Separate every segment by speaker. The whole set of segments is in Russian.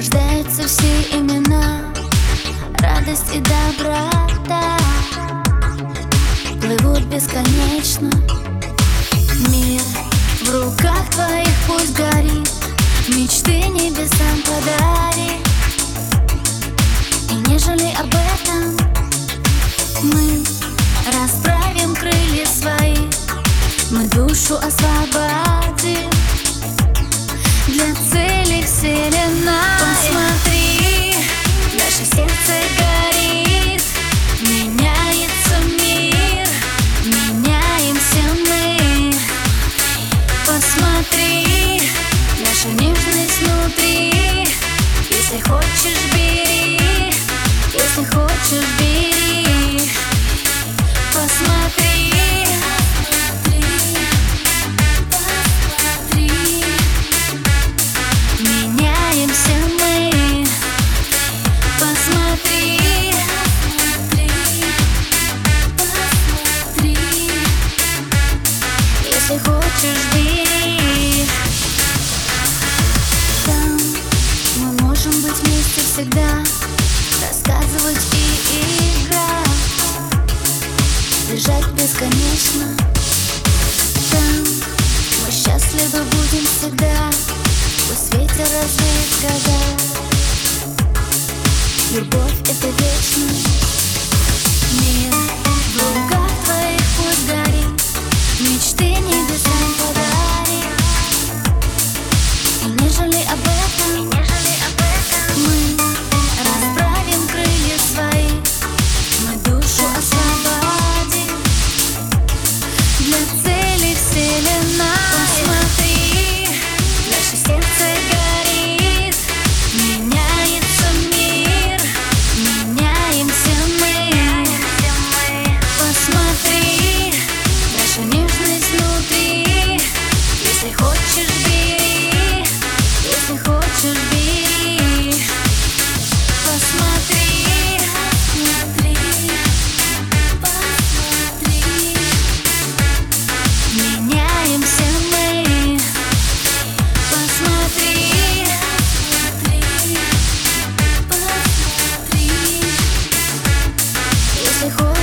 Speaker 1: Рождаются все имена. Радость и доброта Плывут бесконечно. Мир в руках твоих пусть горит. Мечты небесам подари И не жалей об этом Мы расправим крылья свои Мы душу освободим. Для вселенная Посмотри, сердце горит. Меняется мир, меняемся мы. Посмотри, наша нежность внутри. Если хочешь, бери, если хочешь, бесконечно. Там мы счастливы будем всегда. Пусть ветер развеет года. Любовь это вечность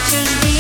Speaker 1: Pictures